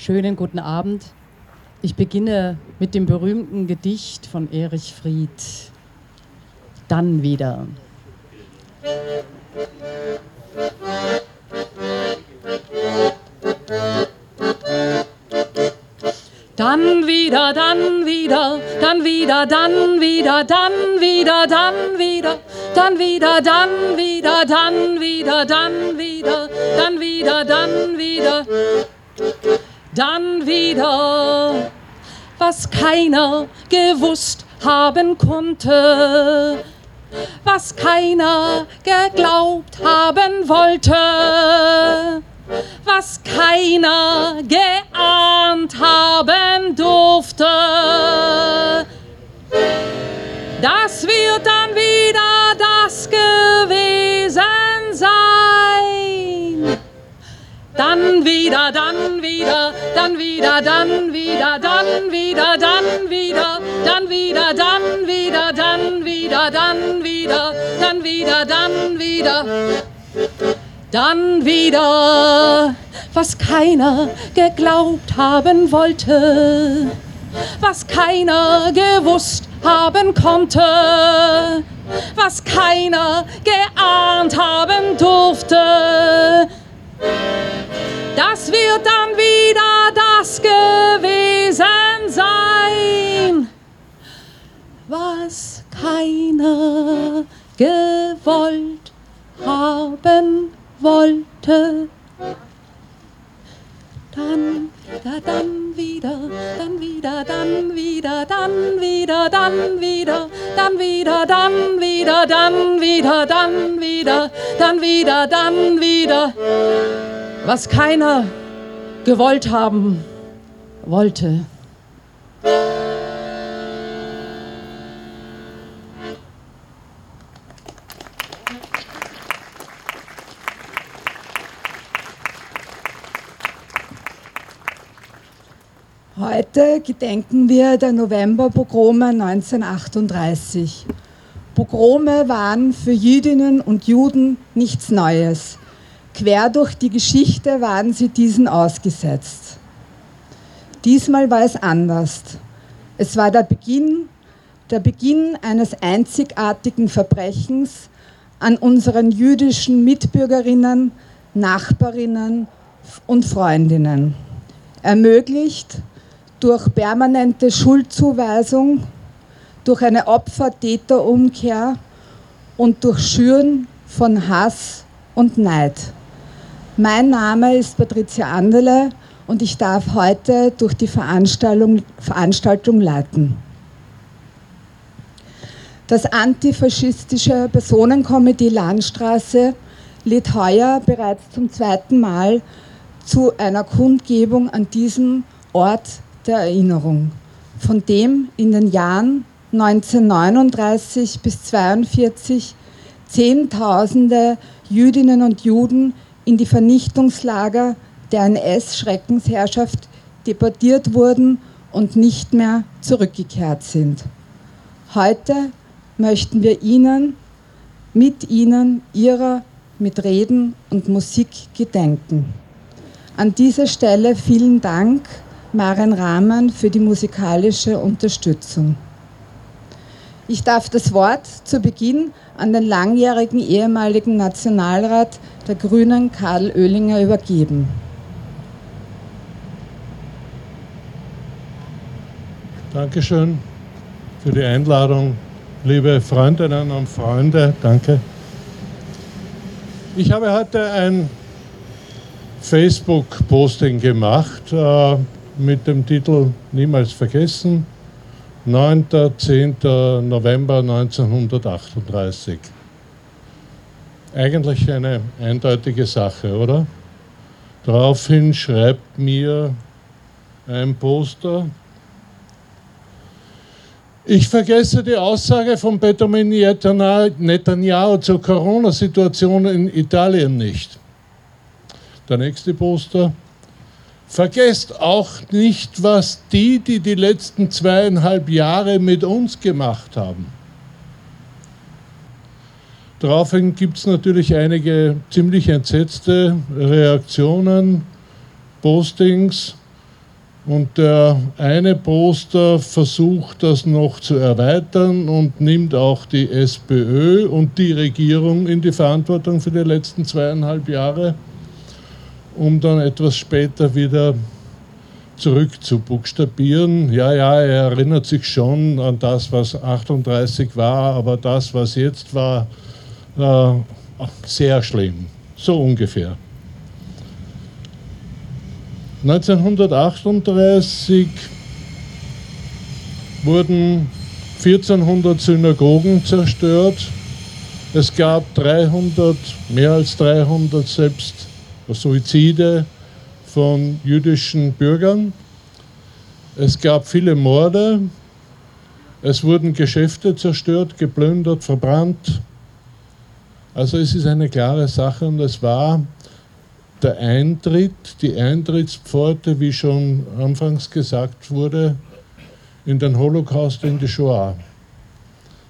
Schönen guten Abend. Ich beginne mit dem berühmten Gedicht von Erich Fried. Dann wieder. Dann wieder, dann wieder, dann wieder, dann wieder, dann wieder, dann wieder, dann wieder, dann wieder, dann wieder, dann wieder, dann wieder, dann wieder was keiner gewusst haben konnte, was keiner geglaubt haben wollte, was keiner geahnt haben durfte. Das wird dann wieder das gewesen sein. Dann wieder, dann wieder, dann wieder, dann wieder, dann wieder, dann wieder, dann wieder, dann wieder, dann wieder, dann wieder, dann wieder, dann wieder, dann wieder, was keiner geglaubt haben wollte, was keiner gewusst haben konnte, was keiner geahnt haben durfte das wird dann wieder das gewesen sein, was keiner gewollt haben wollte. Dann wieder, dann wieder, dann wieder, dann wieder, dann wieder, dann wieder, dann wieder, dann wieder, dann wieder, dann wieder, dann wieder, dann wieder was keiner gewollt haben wollte. Heute gedenken wir der Novemberpogrome 1938. Pogrome waren für Jüdinnen und Juden nichts Neues. Quer durch die Geschichte waren sie diesen ausgesetzt. Diesmal war es anders. Es war der Beginn, der Beginn eines einzigartigen Verbrechens an unseren jüdischen Mitbürgerinnen, Nachbarinnen und Freundinnen. Ermöglicht durch permanente Schuldzuweisung, durch eine Opfer-Täter-Umkehr und durch Schüren von Hass und Neid. Mein Name ist Patricia Anderle und ich darf heute durch die Veranstaltung, Veranstaltung leiten. Das antifaschistische Personenkomitee Landstraße lädt heuer bereits zum zweiten Mal zu einer Kundgebung an diesem Ort der Erinnerung, von dem in den Jahren 1939 bis 1942 Zehntausende Jüdinnen und Juden in die Vernichtungslager der NS-Schreckensherrschaft deportiert wurden und nicht mehr zurückgekehrt sind. Heute möchten wir Ihnen, mit Ihnen, Ihrer, mit Reden und Musik gedenken. An dieser Stelle vielen Dank, Maren Rahman, für die musikalische Unterstützung. Ich darf das Wort zu Beginn an den langjährigen ehemaligen Nationalrat der Grünen Karl Oehlinger übergeben. Dankeschön für die Einladung, liebe Freundinnen und Freunde. Danke. Ich habe heute ein Facebook-Posting gemacht äh, mit dem Titel Niemals vergessen 9. 10. November 1938. Eigentlich eine eindeutige Sache, oder? Daraufhin schreibt mir ein Poster, ich vergesse die Aussage von Benjamin Netanyahu zur Corona-Situation in Italien nicht. Der nächste Poster. Vergesst auch nicht, was die, die die letzten zweieinhalb Jahre mit uns gemacht haben. Daraufhin gibt es natürlich einige ziemlich entsetzte Reaktionen, Postings. Und der eine Poster versucht das noch zu erweitern und nimmt auch die SPÖ und die Regierung in die Verantwortung für die letzten zweieinhalb Jahre, um dann etwas später wieder zurück zu buchstabieren. Ja, ja, er erinnert sich schon an das, was 38 war, aber das, was jetzt war, äh, sehr schlimm. So ungefähr. 1938 wurden 1400 Synagogen zerstört. Es gab 300, mehr als 300 selbst Suizide von jüdischen Bürgern. Es gab viele Morde. Es wurden Geschäfte zerstört, geplündert, verbrannt. Also es ist eine klare Sache und es war der Eintritt, die Eintrittspforte, wie schon anfangs gesagt wurde, in den Holocaust, in die Shoah.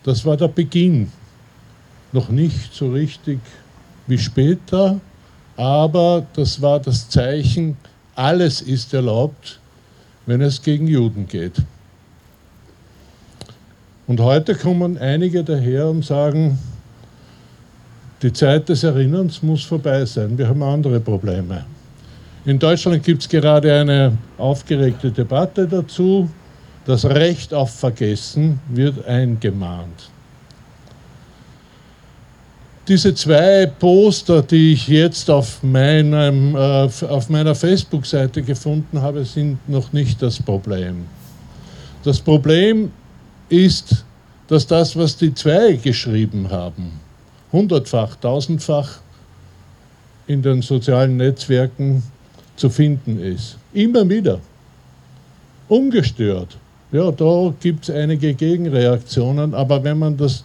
Das war der Beginn. Noch nicht so richtig wie später, aber das war das Zeichen, alles ist erlaubt, wenn es gegen Juden geht. Und heute kommen einige daher und sagen, die Zeit des Erinnerns muss vorbei sein. Wir haben andere Probleme. In Deutschland gibt es gerade eine aufgeregte Debatte dazu. Das Recht auf Vergessen wird eingemahnt. Diese zwei Poster, die ich jetzt auf, meinem, äh, auf meiner Facebook-Seite gefunden habe, sind noch nicht das Problem. Das Problem ist, dass das, was die zwei geschrieben haben, hundertfach, tausendfach in den sozialen Netzwerken zu finden ist. Immer wieder. Ungestört. Ja, da gibt es einige Gegenreaktionen, aber wenn man das,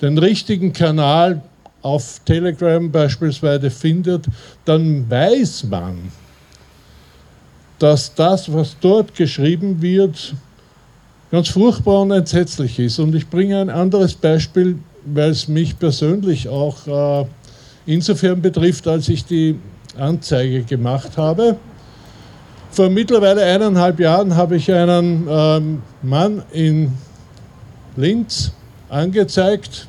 den richtigen Kanal auf Telegram beispielsweise findet, dann weiß man, dass das, was dort geschrieben wird, ganz furchtbar und entsetzlich ist. Und ich bringe ein anderes Beispiel weil es mich persönlich auch äh, insofern betrifft, als ich die Anzeige gemacht habe. Vor mittlerweile eineinhalb Jahren habe ich einen ähm, Mann in Linz angezeigt,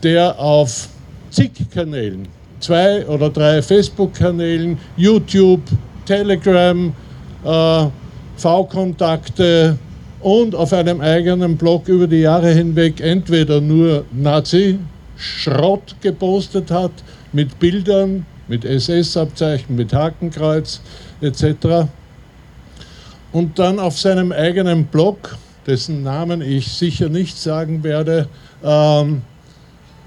der auf zig Kanälen, zwei oder drei Facebook-Kanälen, YouTube, Telegram, äh, V-Kontakte, und auf einem eigenen Blog über die Jahre hinweg entweder nur Nazi-Schrott gepostet hat, mit Bildern, mit SS-Abzeichen, mit Hakenkreuz etc. Und dann auf seinem eigenen Blog, dessen Namen ich sicher nicht sagen werde, ähm,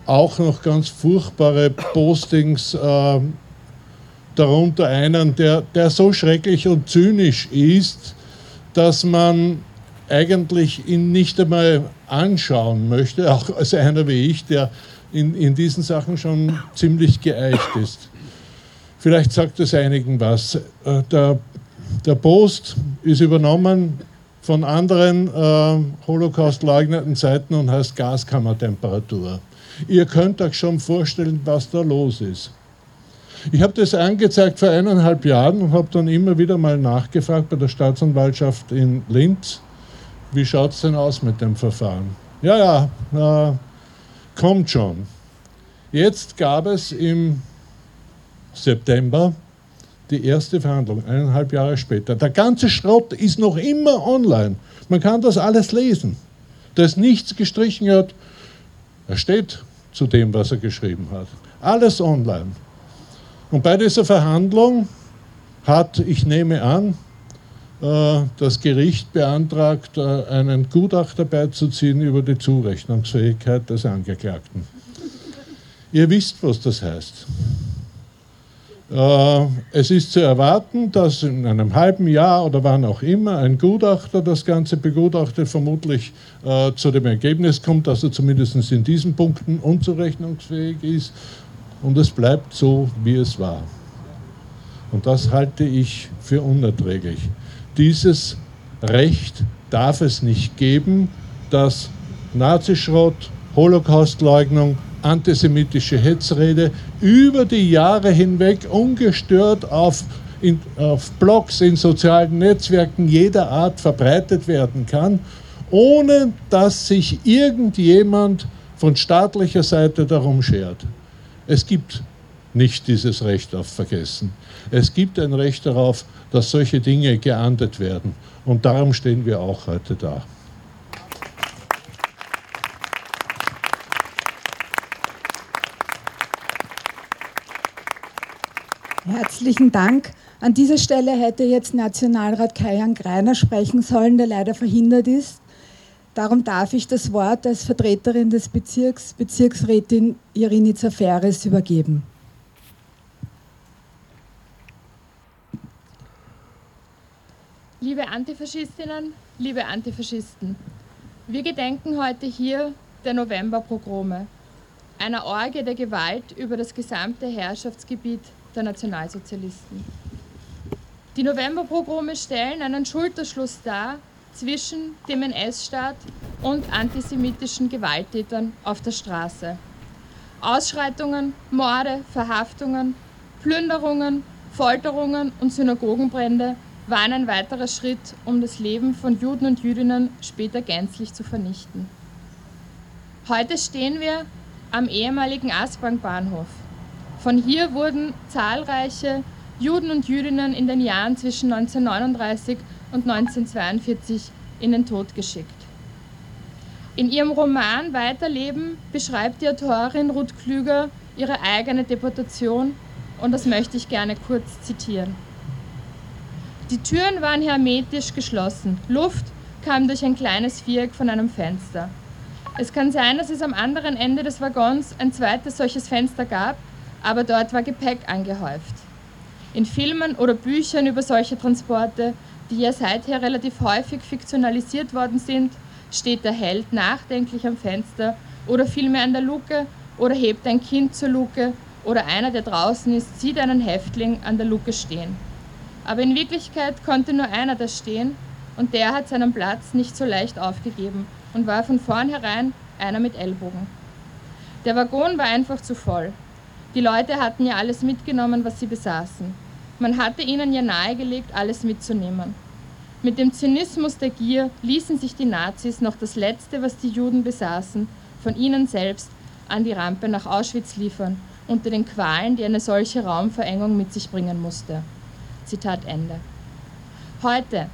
auch noch ganz furchtbare Postings, äh, darunter einen, der, der so schrecklich und zynisch ist, dass man eigentlich ihn nicht einmal anschauen möchte, auch als einer wie ich, der in, in diesen Sachen schon ziemlich geeicht ist. Vielleicht sagt es einigen was. Äh, der, der Post ist übernommen von anderen äh, Holocaust-leugnenden Seiten und heißt Gaskammertemperatur. Ihr könnt euch schon vorstellen, was da los ist. Ich habe das angezeigt vor eineinhalb Jahren und habe dann immer wieder mal nachgefragt bei der Staatsanwaltschaft in Linz wie schaut es denn aus mit dem Verfahren? Ja, ja, äh, kommt schon. Jetzt gab es im September die erste Verhandlung, eineinhalb Jahre später. Der ganze Schrott ist noch immer online. Man kann das alles lesen. Da ist nichts gestrichen. Er steht zu dem, was er geschrieben hat. Alles online. Und bei dieser Verhandlung hat, ich nehme an, äh, das Gericht beantragt, äh, einen Gutachter beizuziehen über die Zurechnungsfähigkeit des Angeklagten. Ihr wisst, was das heißt. Äh, es ist zu erwarten, dass in einem halben Jahr oder wann auch immer ein Gutachter das Ganze begutachtet, vermutlich zu dem Ergebnis kommt, dass er zumindest in diesen Punkten unzurechnungsfähig ist und es bleibt so, wie es war. Und das halte ich für unerträglich. Dieses Recht darf es nicht geben, dass Nazischrott, Holocaustleugnung, antisemitische Hetzrede über die Jahre hinweg ungestört auf in, auf Blogs, in sozialen Netzwerken jeder Art verbreitet werden kann, ohne dass sich irgendjemand von staatlicher Seite darum schert. Es gibt nicht dieses Recht auf Vergessen. Es gibt ein Recht darauf, dass solche Dinge geahndet werden. Und darum stehen wir auch heute da. Herzlichen Dank. An dieser Stelle hätte jetzt Nationalrat Kajan Greiner sprechen sollen, der leider verhindert ist. Darum darf ich das Wort als Vertreterin des Bezirks, Bezirksrätin Irini Zaferes, übergeben. Liebe Antifaschistinnen, liebe Antifaschisten, wir gedenken heute hier der Novemberpogrome, einer Orgie der Gewalt über das gesamte Herrschaftsgebiet der Nationalsozialisten. Die Novemberpogrome stellen einen Schulterschluss dar zwischen dem NS-Staat und antisemitischen Gewalttätern auf der Straße. Ausschreitungen, Morde, Verhaftungen, Plünderungen, Folterungen und Synagogenbrände waren ein weiterer Schritt, um das Leben von Juden und Jüdinnen später gänzlich zu vernichten. Heute stehen wir am ehemaligen Aspang-Bahnhof. Von hier wurden zahlreiche Juden und Jüdinnen in den Jahren zwischen 1939 und 1942 in den Tod geschickt. In ihrem Roman Weiterleben beschreibt die Autorin Ruth Klüger ihre eigene Deportation und das möchte ich gerne kurz zitieren. Die Türen waren hermetisch geschlossen. Luft kam durch ein kleines Viereck von einem Fenster. Es kann sein, dass es am anderen Ende des Waggons ein zweites solches Fenster gab, aber dort war Gepäck angehäuft. In Filmen oder Büchern über solche Transporte, die ja seither relativ häufig fiktionalisiert worden sind, steht der Held nachdenklich am Fenster oder vielmehr an der Luke oder hebt ein Kind zur Luke oder einer, der draußen ist, sieht einen Häftling an der Luke stehen. Aber in Wirklichkeit konnte nur einer da stehen und der hat seinen Platz nicht so leicht aufgegeben und war von vornherein einer mit Ellbogen. Der Waggon war einfach zu voll. Die Leute hatten ja alles mitgenommen, was sie besaßen. Man hatte ihnen ja nahegelegt, alles mitzunehmen. Mit dem Zynismus der Gier ließen sich die Nazis noch das Letzte, was die Juden besaßen, von ihnen selbst an die Rampe nach Auschwitz liefern, unter den Qualen, die eine solche Raumverengung mit sich bringen musste. Zitat Ende. Heute,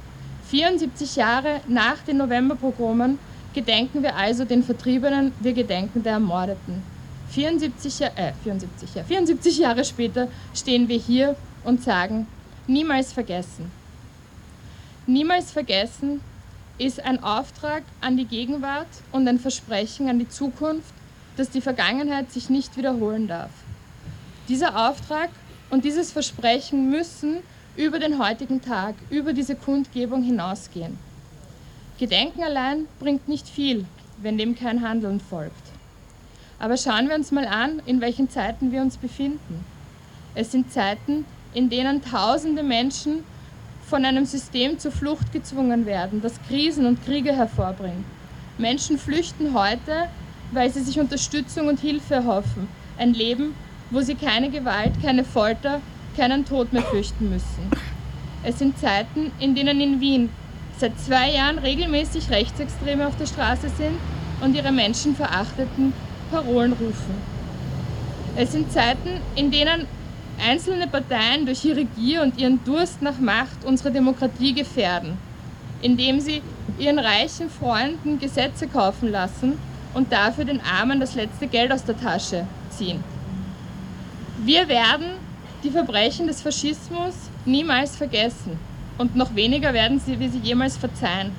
74 Jahre nach den Novemberpogromen, gedenken wir also den Vertriebenen, wir gedenken der Ermordeten. 74, äh, 74, ja, 74 Jahre später stehen wir hier und sagen, niemals vergessen. Niemals vergessen ist ein Auftrag an die Gegenwart und ein Versprechen an die Zukunft, dass die Vergangenheit sich nicht wiederholen darf. Dieser Auftrag und dieses Versprechen müssen über den heutigen Tag, über diese Kundgebung hinausgehen. Gedenken allein bringt nicht viel, wenn dem kein Handeln folgt. Aber schauen wir uns mal an, in welchen Zeiten wir uns befinden. Es sind Zeiten, in denen tausende Menschen von einem System zur Flucht gezwungen werden, das Krisen und Kriege hervorbringt. Menschen flüchten heute, weil sie sich Unterstützung und Hilfe erhoffen. Ein Leben, wo sie keine Gewalt, keine Folter, keinen Tod mehr fürchten müssen. Es sind Zeiten, in denen in Wien seit zwei Jahren regelmäßig Rechtsextreme auf der Straße sind und ihre menschenverachteten Parolen rufen. Es sind Zeiten, in denen einzelne Parteien durch ihre Gier und ihren Durst nach Macht unsere Demokratie gefährden, indem sie ihren reichen Freunden Gesetze kaufen lassen und dafür den Armen das letzte Geld aus der Tasche ziehen. Wir werden die Verbrechen des Faschismus niemals vergessen und noch weniger werden sie, wir sie jemals verzeihen.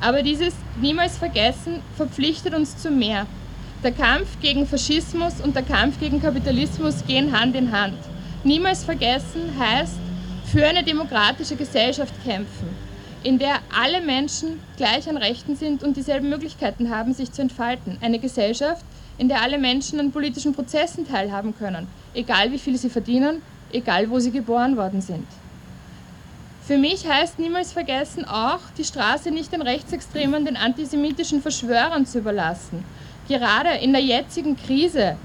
Aber dieses niemals vergessen verpflichtet uns zu mehr. Der Kampf gegen Faschismus und der Kampf gegen Kapitalismus gehen Hand in Hand. Niemals vergessen heißt für eine demokratische Gesellschaft kämpfen, in der alle Menschen gleich an Rechten sind und dieselben Möglichkeiten haben, sich zu entfalten. Eine Gesellschaft, in der alle Menschen an politischen Prozessen teilhaben können, egal wie viel sie verdienen, egal wo sie geboren worden sind. Für mich heißt niemals vergessen auch, die Straße nicht den Rechtsextremen, den antisemitischen Verschwörern zu überlassen gerade in der jetzigen Krise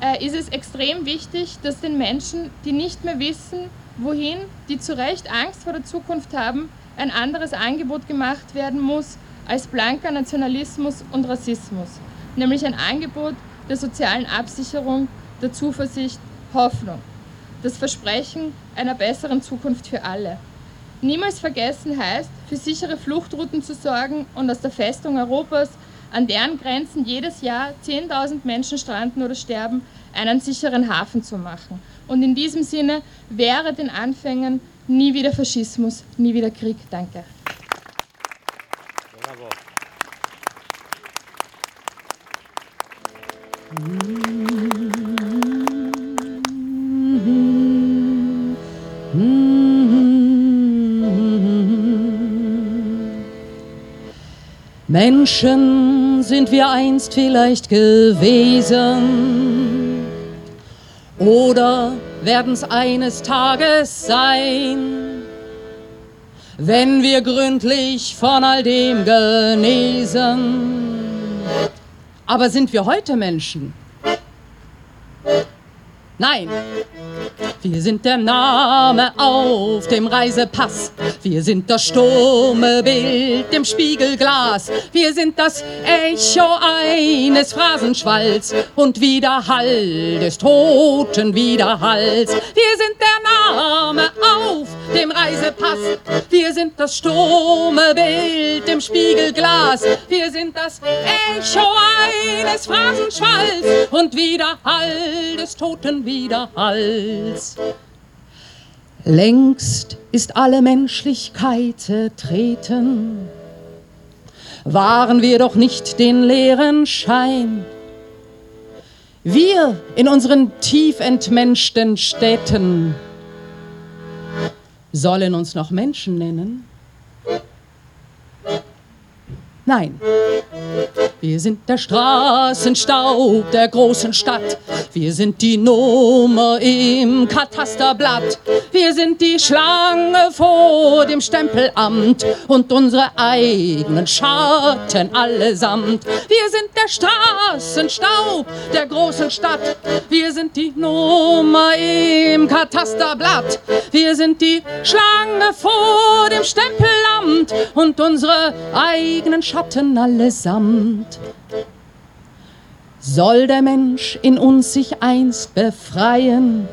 äh, ist es extrem wichtig, dass den Menschen, die nicht mehr wissen, wohin die zu Recht Angst vor der Zukunft haben, ein anderes Angebot gemacht werden muss als blanker Nationalismus und Rassismus, nämlich ein Angebot der sozialen Absicherung, der Zuversicht, Hoffnung, das Versprechen einer besseren Zukunft für alle. Niemals vergessen heißt, für sichere Fluchtrouten zu sorgen und aus der Festung Europas, an deren Grenzen jedes Jahr 10.000 Menschen stranden oder sterben, einen sicheren Hafen zu machen. Und in diesem Sinne wäre den Anfängen nie wieder Faschismus, nie wieder Krieg. Danke. Bravo. Sind wir einst vielleicht gewesen oder werden es eines Tages sein, wenn wir gründlich von all dem genesen. Aber sind wir heute Menschen? Nein, wir sind der Name auf dem Reisepass. Wir sind das stumme Bild im Spiegelglas. Wir sind das Echo eines Phrasenschwalls und Widerhall des toten Widerhalls. Wir sind der Name auf dem Reisepass. Wir sind das stumme Bild im Spiegelglas. Wir sind das Echo eines Phrasenschwalls und Widerhall des toten Widerhalls. Längst ist alle Menschlichkeit zertreten, waren wir doch nicht den leeren Schein. Wir in unseren tief entmenschten Städten sollen uns noch Menschen nennen? Nein, wir sind der Straßenstaub der großen Stadt. Wir sind die Nummer im Katasterblatt. Wir sind die Schlange vor dem Stempelamt und unsere eigenen Schatten allesamt. Wir sind der Straßenstaub der großen Stadt. Wir sind die Nummer im Katasterblatt. Wir sind die Schlange vor dem Stempelamt und unsere eigenen Schatten allesamt. Soll der Mensch in uns sich einst befreien,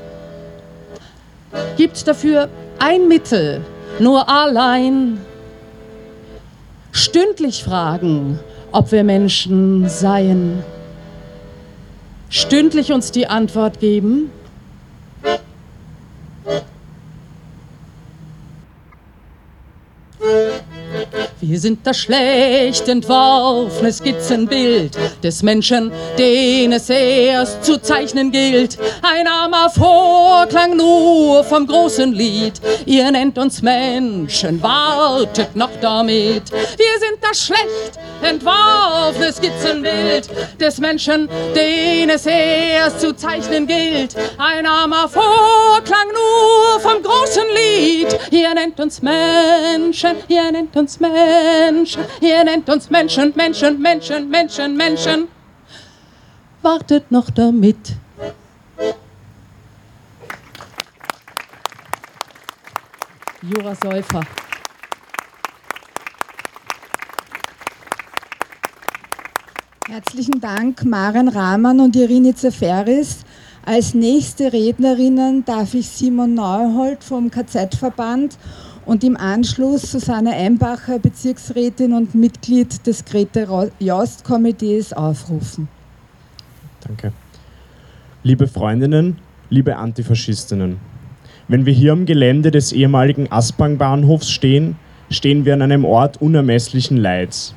gibt dafür ein Mittel, nur allein. Stündlich fragen, ob wir Menschen seien. Stündlich uns die Antwort geben, Wir sind das schlecht entworfene Skizzenbild des Menschen, den es erst zu zeichnen gilt. Ein armer Vorklang nur vom großen Lied. Ihr nennt uns Menschen, wartet noch damit. Wir sind das schlecht entworfene Skizzenbild des Menschen, den es erst zu zeichnen gilt. Ein armer Vorklang nur vom großen Lied. Ihr nennt uns Menschen, ihr nennt uns Menschen. Ihr nennt uns Menschen, Menschen, Menschen, Menschen, Menschen. Wartet noch damit. Jura Säufer. Herzlichen Dank, Maren Rahmann und Irini Zaferis. Als nächste Rednerinnen darf ich Simon Neuhold vom KZ-Verband und im Anschluss Susanne Einbacher, Bezirksrätin und Mitglied des Grete Jost Komitees aufrufen. Danke. Liebe Freundinnen, liebe Antifaschistinnen, wenn wir hier am Gelände des ehemaligen Aspang-Bahnhofs stehen, stehen wir an einem Ort unermesslichen Leids.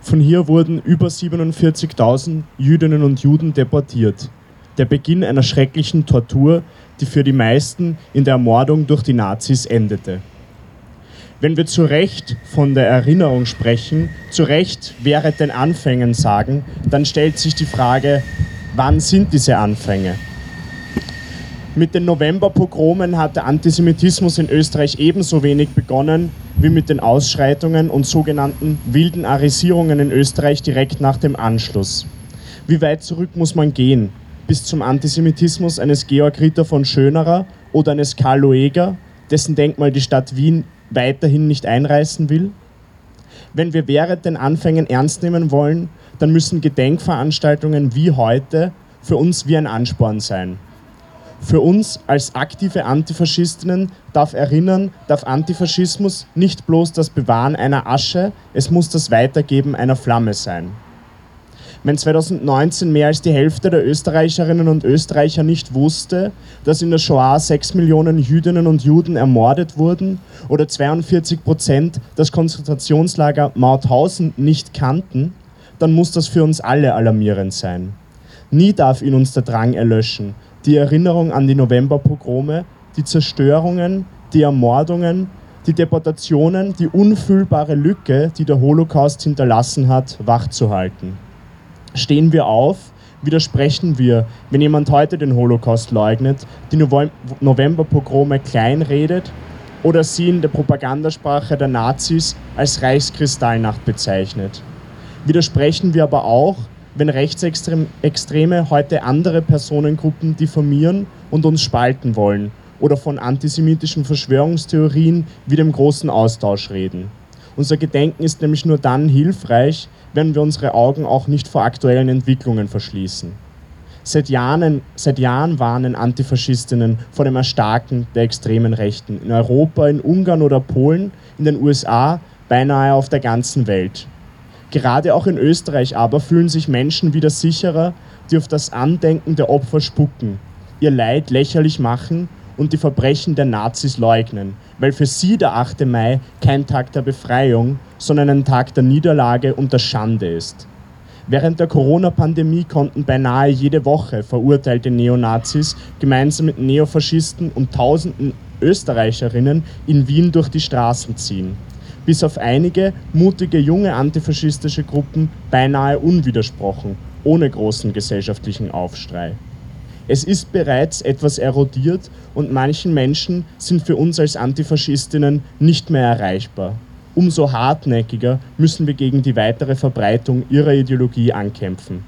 Von hier wurden über 47.000 Jüdinnen und Juden deportiert. Der Beginn einer schrecklichen Tortur, die für die meisten in der Ermordung durch die Nazis endete. Wenn wir zu Recht von der Erinnerung sprechen, zu Recht während den Anfängen sagen, dann stellt sich die Frage, wann sind diese Anfänge? Mit den Novemberpogromen hat der Antisemitismus in Österreich ebenso wenig begonnen wie mit den Ausschreitungen und sogenannten wilden Arisierungen in Österreich direkt nach dem Anschluss. Wie weit zurück muss man gehen? Bis zum Antisemitismus eines Georg Ritter von Schönerer oder eines Karl Loeger, dessen Denkmal die Stadt Wien weiterhin nicht einreißen will? Wenn wir während den Anfängen ernst nehmen wollen, dann müssen Gedenkveranstaltungen wie heute für uns wie ein Ansporn sein. Für uns als aktive Antifaschistinnen darf Erinnern, darf Antifaschismus nicht bloß das Bewahren einer Asche, es muss das Weitergeben einer Flamme sein. Wenn 2019 mehr als die Hälfte der Österreicherinnen und Österreicher nicht wusste, dass in der Shoah sechs Millionen Jüdinnen und Juden ermordet wurden oder 42 Prozent das Konzentrationslager Mauthausen nicht kannten, dann muss das für uns alle alarmierend sein. Nie darf in uns der Drang erlöschen, die Erinnerung an die Novemberpogrome, die Zerstörungen, die Ermordungen, die Deportationen, die unfüllbare Lücke, die der Holocaust hinterlassen hat, wachzuhalten. Stehen wir auf, widersprechen wir, wenn jemand heute den Holocaust leugnet, die Novemberpogrome kleinredet oder sie in der Propagandasprache der Nazis als Reichskristallnacht bezeichnet. Widersprechen wir aber auch, wenn Rechtsextreme heute andere Personengruppen diffamieren und uns spalten wollen oder von antisemitischen Verschwörungstheorien wie dem großen Austausch reden. Unser Gedenken ist nämlich nur dann hilfreich, wenn wir unsere Augen auch nicht vor aktuellen Entwicklungen verschließen. Seit Jahren, seit Jahren warnen Antifaschistinnen vor dem Erstarken der extremen Rechten in Europa, in Ungarn oder Polen, in den USA, beinahe auf der ganzen Welt. Gerade auch in Österreich aber fühlen sich Menschen wieder sicherer, die auf das Andenken der Opfer spucken, ihr Leid lächerlich machen und die Verbrechen der Nazis leugnen, weil für sie der 8. Mai kein Tag der Befreiung, sondern ein Tag der Niederlage und der Schande ist. Während der Corona-Pandemie konnten beinahe jede Woche verurteilte Neonazis gemeinsam mit Neofaschisten und tausenden Österreicherinnen in Wien durch die Straßen ziehen bis auf einige mutige junge antifaschistische Gruppen beinahe unwidersprochen, ohne großen gesellschaftlichen Aufstrei. Es ist bereits etwas erodiert und manchen Menschen sind für uns als Antifaschistinnen nicht mehr erreichbar. Umso hartnäckiger müssen wir gegen die weitere Verbreitung ihrer Ideologie ankämpfen.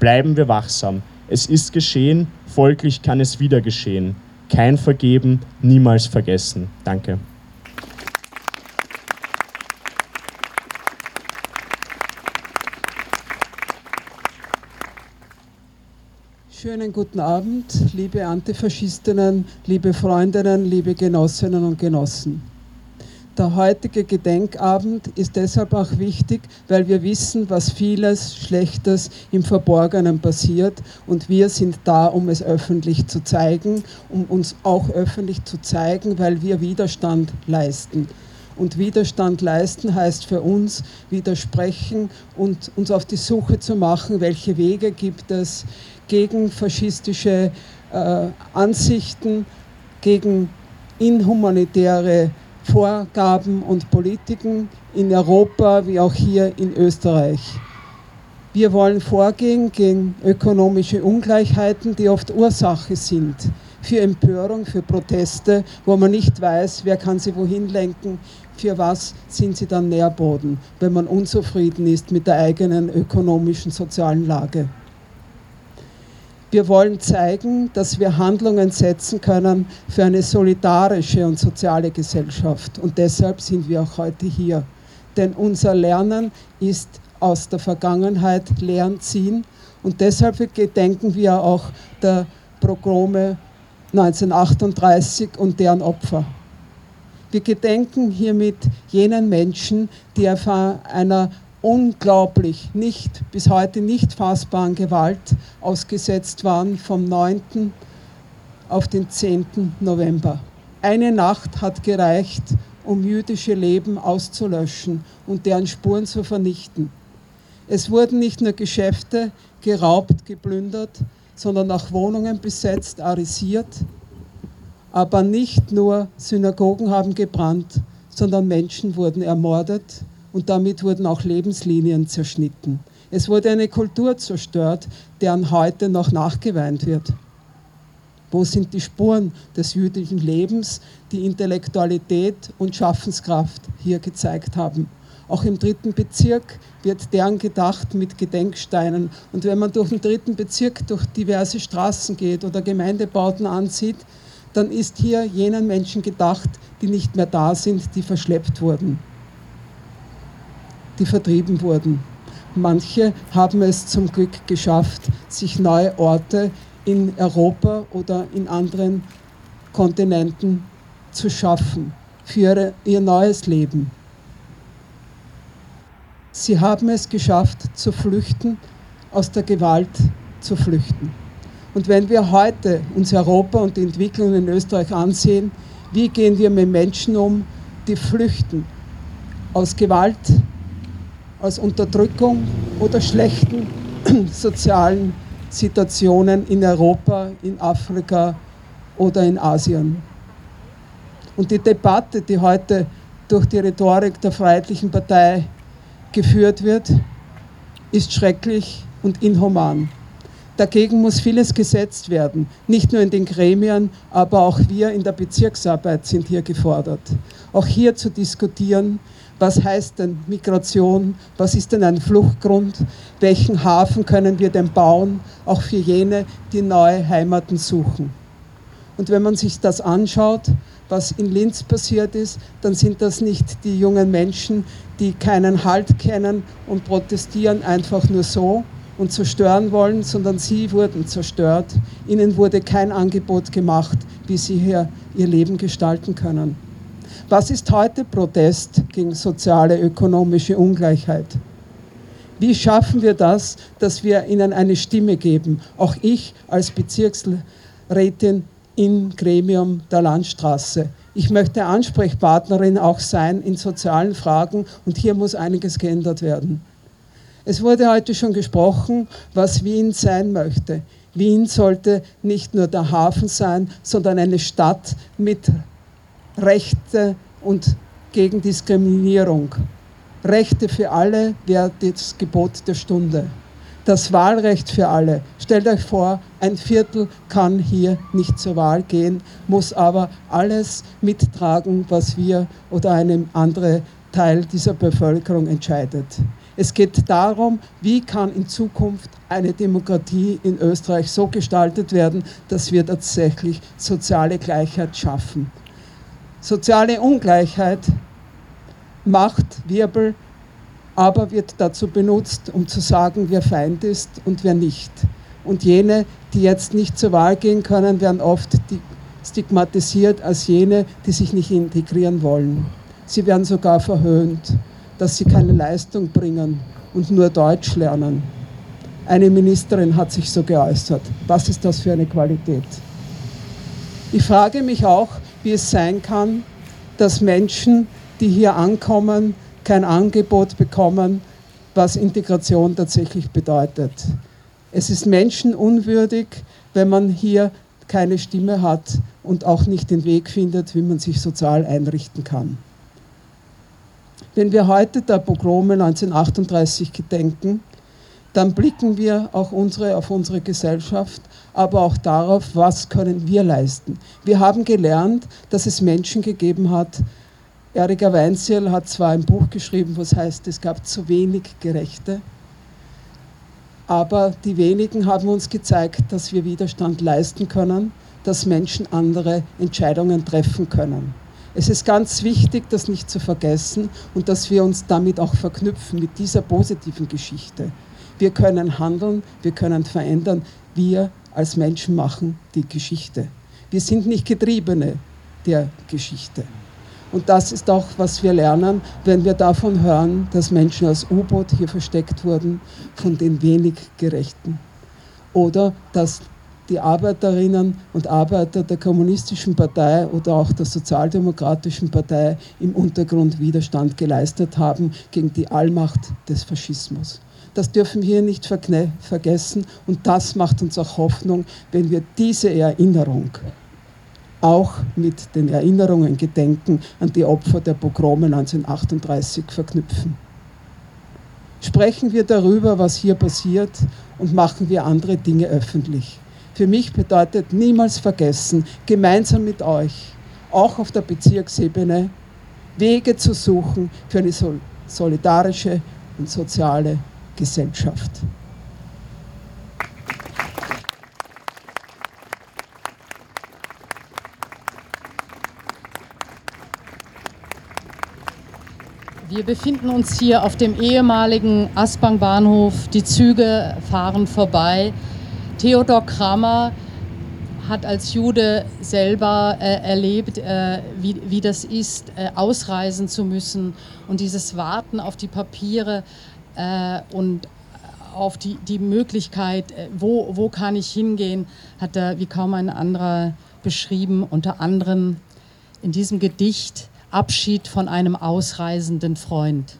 Bleiben wir wachsam. Es ist geschehen, folglich kann es wieder geschehen. Kein Vergeben, niemals vergessen. Danke. Schönen guten Abend, liebe Antifaschistinnen, liebe Freundinnen, liebe Genossinnen und Genossen. Der heutige Gedenkabend ist deshalb auch wichtig, weil wir wissen, was vieles Schlechtes im Verborgenen passiert und wir sind da, um es öffentlich zu zeigen, um uns auch öffentlich zu zeigen, weil wir Widerstand leisten. Und Widerstand leisten heißt für uns widersprechen und uns auf die Suche zu machen, welche Wege gibt es, gegen faschistische äh, Ansichten, gegen inhumanitäre Vorgaben und Politiken in Europa wie auch hier in Österreich. Wir wollen vorgehen gegen ökonomische Ungleichheiten, die oft Ursache sind für Empörung, für Proteste, wo man nicht weiß, wer kann sie wohin lenken, für was sind sie dann Nährboden, wenn man unzufrieden ist mit der eigenen ökonomischen, sozialen Lage. Wir wollen zeigen, dass wir Handlungen setzen können für eine solidarische und soziale Gesellschaft. Und deshalb sind wir auch heute hier. Denn unser Lernen ist aus der Vergangenheit Lehren ziehen. Und deshalb gedenken wir auch der Progrome 1938 und deren Opfer. Wir gedenken hiermit jenen Menschen, die auf einer unglaublich, nicht, bis heute nicht fassbaren Gewalt ausgesetzt waren vom 9. auf den 10. November. Eine Nacht hat gereicht, um jüdische Leben auszulöschen und deren Spuren zu vernichten. Es wurden nicht nur Geschäfte geraubt, geplündert, sondern auch Wohnungen besetzt, arisiert. Aber nicht nur Synagogen haben gebrannt, sondern Menschen wurden ermordet, und damit wurden auch Lebenslinien zerschnitten. Es wurde eine Kultur zerstört, deren heute noch nachgeweint wird. Wo sind die Spuren des jüdischen Lebens, die Intellektualität und Schaffenskraft hier gezeigt haben? Auch im dritten Bezirk wird deren gedacht mit Gedenksteinen. Und wenn man durch den dritten Bezirk durch diverse Straßen geht oder Gemeindebauten ansieht, dann ist hier jenen Menschen gedacht, die nicht mehr da sind, die verschleppt wurden, die vertrieben wurden. Manche haben es zum Glück geschafft, sich neue Orte in Europa oder in anderen Kontinenten zu schaffen für ihr neues Leben. Sie haben es geschafft, zu flüchten, aus der Gewalt zu flüchten. Und wenn wir heute uns Europa und die Entwicklung in Österreich ansehen, wie gehen wir mit Menschen um, die flüchten aus Gewalt, aus Unterdrückung oder schlechten sozialen Situationen in Europa, in Afrika oder in Asien. Und die Debatte, die heute durch die Rhetorik der Freiheitlichen Partei geführt wird, ist schrecklich und inhuman. Dagegen muss vieles gesetzt werden. Nicht nur in den Gremien, aber auch wir in der Bezirksarbeit sind hier gefordert. Auch hier zu diskutieren, was heißt denn Migration, was ist denn ein Fluchtgrund, welchen Hafen können wir denn bauen, auch für jene, die neue Heimaten suchen. Und wenn man sich das anschaut, was in Linz passiert ist, dann sind das nicht die jungen Menschen, die keinen Halt kennen und protestieren einfach nur so, und zerstören wollen, sondern sie wurden zerstört. Ihnen wurde kein Angebot gemacht, wie sie hier ihr Leben gestalten können. Was ist heute Protest gegen soziale, ökonomische Ungleichheit? Wie schaffen wir das, dass wir ihnen eine Stimme geben? Auch ich als Bezirksrätin im Gremium der Landstraße. Ich möchte Ansprechpartnerin auch sein in sozialen Fragen und hier muss einiges geändert werden. Es wurde heute schon gesprochen, was Wien sein möchte. Wien sollte nicht nur der Hafen sein, sondern eine Stadt mit Rechte und gegen Diskriminierung. Rechte für alle wäre das Gebot der Stunde. Das Wahlrecht für alle. Stellt euch vor, ein Viertel kann hier nicht zur Wahl gehen, muss aber alles mittragen, was wir oder ein anderer Teil dieser Bevölkerung entscheidet. Es geht darum, wie kann in Zukunft eine Demokratie in Österreich so gestaltet werden, dass wir tatsächlich soziale Gleichheit schaffen. Soziale Ungleichheit macht Wirbel, aber wird dazu benutzt, um zu sagen, wer Feind ist und wer nicht. Und jene, die jetzt nicht zur Wahl gehen können, werden oft stigmatisiert als jene, die sich nicht integrieren wollen. Sie werden sogar verhöhnt dass sie keine Leistung bringen und nur Deutsch lernen. Eine Ministerin hat sich so geäußert. Was ist das für eine Qualität? Ich frage mich auch, wie es sein kann, dass Menschen, die hier ankommen, kein Angebot bekommen, was Integration tatsächlich bedeutet. Es ist menschenunwürdig, wenn man hier keine Stimme hat und auch nicht den Weg findet, wie man sich sozial einrichten kann. Wenn wir heute der Pogrome 1938 gedenken, dann blicken wir auch unsere, auf unsere Gesellschaft, aber auch darauf, was können wir leisten. Wir haben gelernt, dass es Menschen gegeben hat. Erika Weinzierl hat zwar ein Buch geschrieben, was heißt, es gab zu wenig Gerechte, aber die wenigen haben uns gezeigt, dass wir Widerstand leisten können, dass Menschen andere Entscheidungen treffen können. Es ist ganz wichtig, das nicht zu vergessen und dass wir uns damit auch verknüpfen mit dieser positiven Geschichte. Wir können handeln, wir können verändern. Wir als Menschen machen die Geschichte. Wir sind nicht Getriebene der Geschichte. Und das ist auch, was wir lernen, wenn wir davon hören, dass Menschen als U-Boot hier versteckt wurden von den wenig Gerechten. Oder dass die Arbeiterinnen und Arbeiter der Kommunistischen Partei oder auch der Sozialdemokratischen Partei im Untergrund Widerstand geleistet haben gegen die Allmacht des Faschismus. Das dürfen wir nicht vergessen und das macht uns auch Hoffnung, wenn wir diese Erinnerung auch mit den Erinnerungen gedenken an die Opfer der Pogrome 1938 verknüpfen. Sprechen wir darüber, was hier passiert und machen wir andere Dinge öffentlich für mich bedeutet niemals vergessen, gemeinsam mit euch, auch auf der Bezirksebene, Wege zu suchen für eine solidarische und soziale Gesellschaft. Wir befinden uns hier auf dem ehemaligen Aspang-Bahnhof. Die Züge fahren vorbei. Theodor Kramer hat als Jude selber äh, erlebt, äh, wie, wie das ist, äh, ausreisen zu müssen und dieses Warten auf die Papiere äh, und auf die, die Möglichkeit, äh, wo, wo kann ich hingehen, hat er wie kaum ein anderer beschrieben, unter anderem in diesem Gedicht Abschied von einem ausreisenden Freund.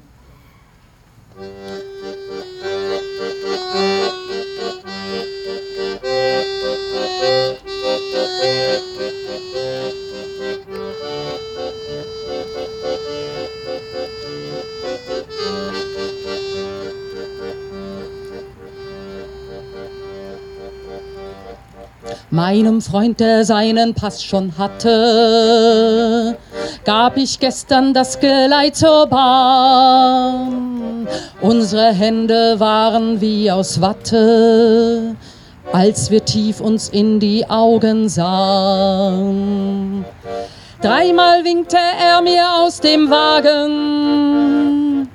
Meinem Freund, der seinen Pass schon hatte, gab ich gestern das Geleit zur Bahn. Unsere Hände waren wie aus Watte, als wir tief uns in die Augen sahen. Dreimal winkte er mir aus dem Wagen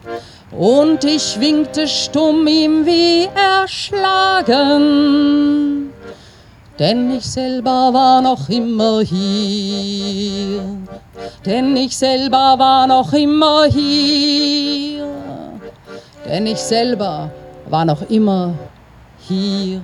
und ich winkte stumm ihm wie erschlagen denn ich selber war noch immer hier, denn ich selber war noch immer hier, denn ich selber war noch immer hier.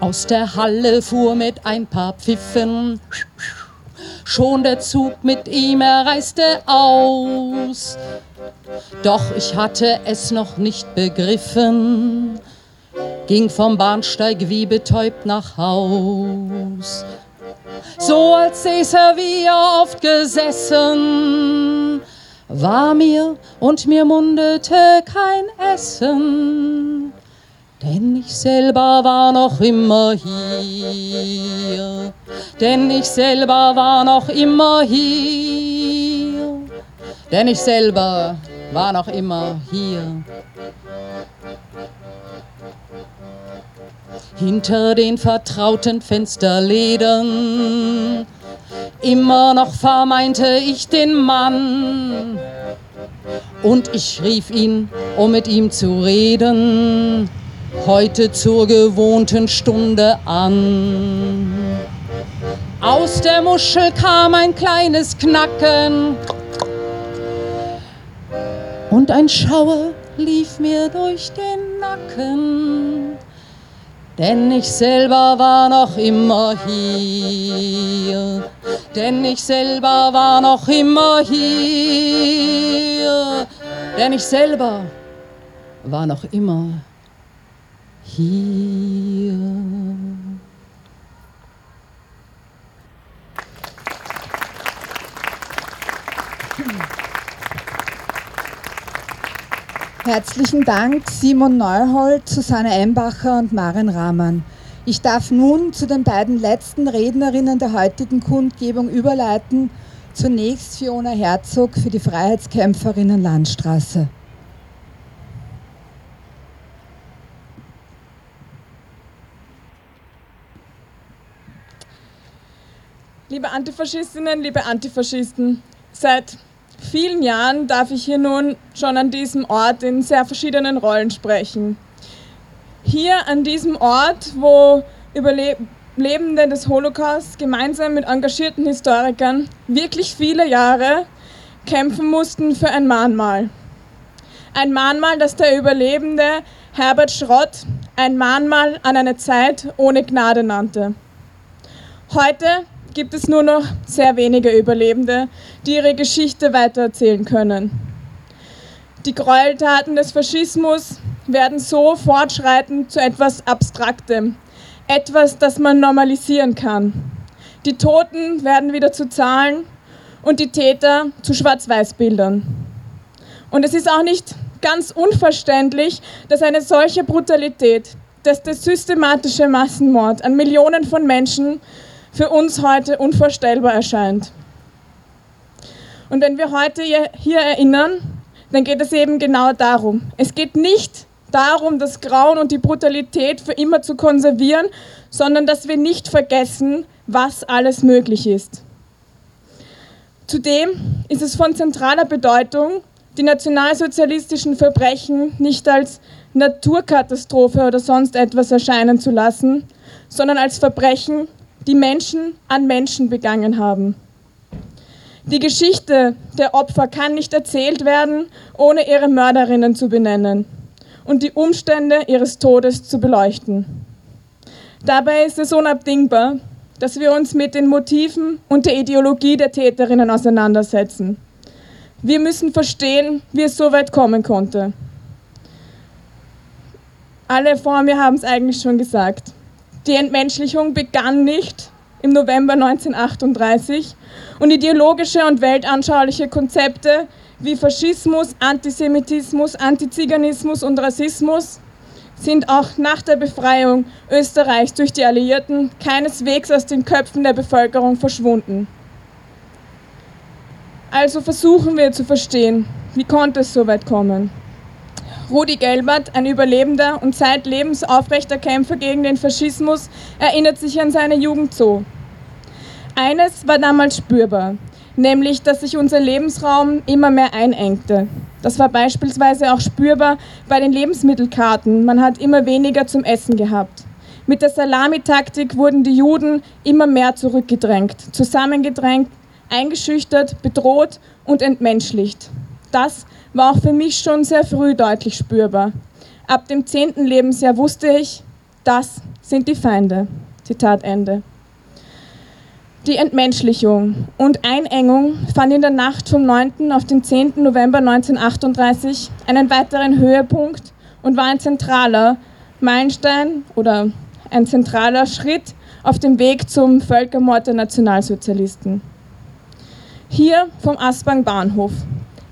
Aus der Halle fuhr mit ein paar Pfiffen schon der Zug mit ihm, er reiste aus. Doch ich hatte es noch nicht begriffen, ging vom Bahnsteig wie betäubt nach Haus. So als säß er wie er oft gesessen, war mir und mir mundete kein Essen denn ich selber war noch immer hier, denn ich selber war noch immer hier, denn ich selber war noch immer hier. Hinter den vertrauten Fensterledern, immer noch vermeinte ich den Mann. Und ich rief ihn, um mit ihm zu reden heute zur gewohnten Stunde an. Aus der Muschel kam ein kleines Knacken. Und ein Schauer lief mir durch den Nacken, denn ich selber war noch immer hier, denn ich selber war noch immer hier, denn ich selber war noch immer hier hier. Herzlichen Dank Simon Neuhold, Susanne Embacher und Maren Rahmann. Ich darf nun zu den beiden letzten Rednerinnen der heutigen Kundgebung überleiten. Zunächst Fiona Herzog für die Freiheitskämpferinnen Landstraße. Liebe Antifaschistinnen, liebe Antifaschisten, seit vielen Jahren darf ich hier nun schon an diesem Ort in sehr verschiedenen Rollen sprechen. Hier an diesem Ort, wo Überlebende des Holocaust gemeinsam mit engagierten Historikern wirklich viele Jahre kämpfen mussten für ein Mahnmal. Ein Mahnmal, das der Überlebende Herbert Schrott ein Mahnmal an eine Zeit ohne Gnade nannte. Heute gibt es nur noch sehr wenige Überlebende, die ihre Geschichte weitererzählen können. Die Gräueltaten des Faschismus werden so fortschreitend zu etwas Abstraktem, etwas, das man normalisieren kann. Die Toten werden wieder zu Zahlen und die Täter zu Schwarz-Weiß-Bildern. Und es ist auch nicht ganz unverständlich, dass eine solche Brutalität, dass der systematische Massenmord an Millionen von Menschen für uns heute unvorstellbar erscheint. Und wenn wir heute hier erinnern, dann geht es eben genau darum. Es geht nicht darum, das Grauen und die Brutalität für immer zu konservieren, sondern dass wir nicht vergessen, was alles möglich ist. Zudem ist es von zentraler Bedeutung, die nationalsozialistischen Verbrechen nicht als Naturkatastrophe oder sonst etwas erscheinen zu lassen, sondern als Verbrechen, die Menschen an Menschen begangen haben. Die Geschichte der Opfer kann nicht erzählt werden, ohne ihre Mörderinnen zu benennen und die Umstände ihres Todes zu beleuchten. Dabei ist es unabdingbar, dass wir uns mit den Motiven und der Ideologie der Täterinnen auseinandersetzen. Wir müssen verstehen, wie es so weit kommen konnte. Alle vor mir haben es eigentlich schon gesagt. Die Entmenschlichung begann nicht im November 1938 und ideologische und weltanschauliche Konzepte wie Faschismus, Antisemitismus, Antiziganismus und Rassismus sind auch nach der Befreiung Österreichs durch die Alliierten keineswegs aus den Köpfen der Bevölkerung verschwunden. Also versuchen wir zu verstehen, wie konnte es so weit kommen. Rudi Gelbert, ein Überlebender und zeitlebens aufrechter Kämpfer gegen den Faschismus, erinnert sich an seine Jugend so. Eines war damals spürbar, nämlich dass sich unser Lebensraum immer mehr einengte. Das war beispielsweise auch spürbar bei den Lebensmittelkarten. Man hat immer weniger zum Essen gehabt. Mit der Salamitaktik wurden die Juden immer mehr zurückgedrängt, zusammengedrängt, eingeschüchtert, bedroht und entmenschlicht. Das war auch für mich schon sehr früh deutlich spürbar. Ab dem zehnten Lebensjahr wusste ich, das sind die Feinde. Zitat Ende. Die Entmenschlichung und Einengung fand in der Nacht vom 9. auf den 10. November 1938 einen weiteren Höhepunkt und war ein zentraler Meilenstein oder ein zentraler Schritt auf dem Weg zum Völkermord der Nationalsozialisten. Hier vom Aspang Bahnhof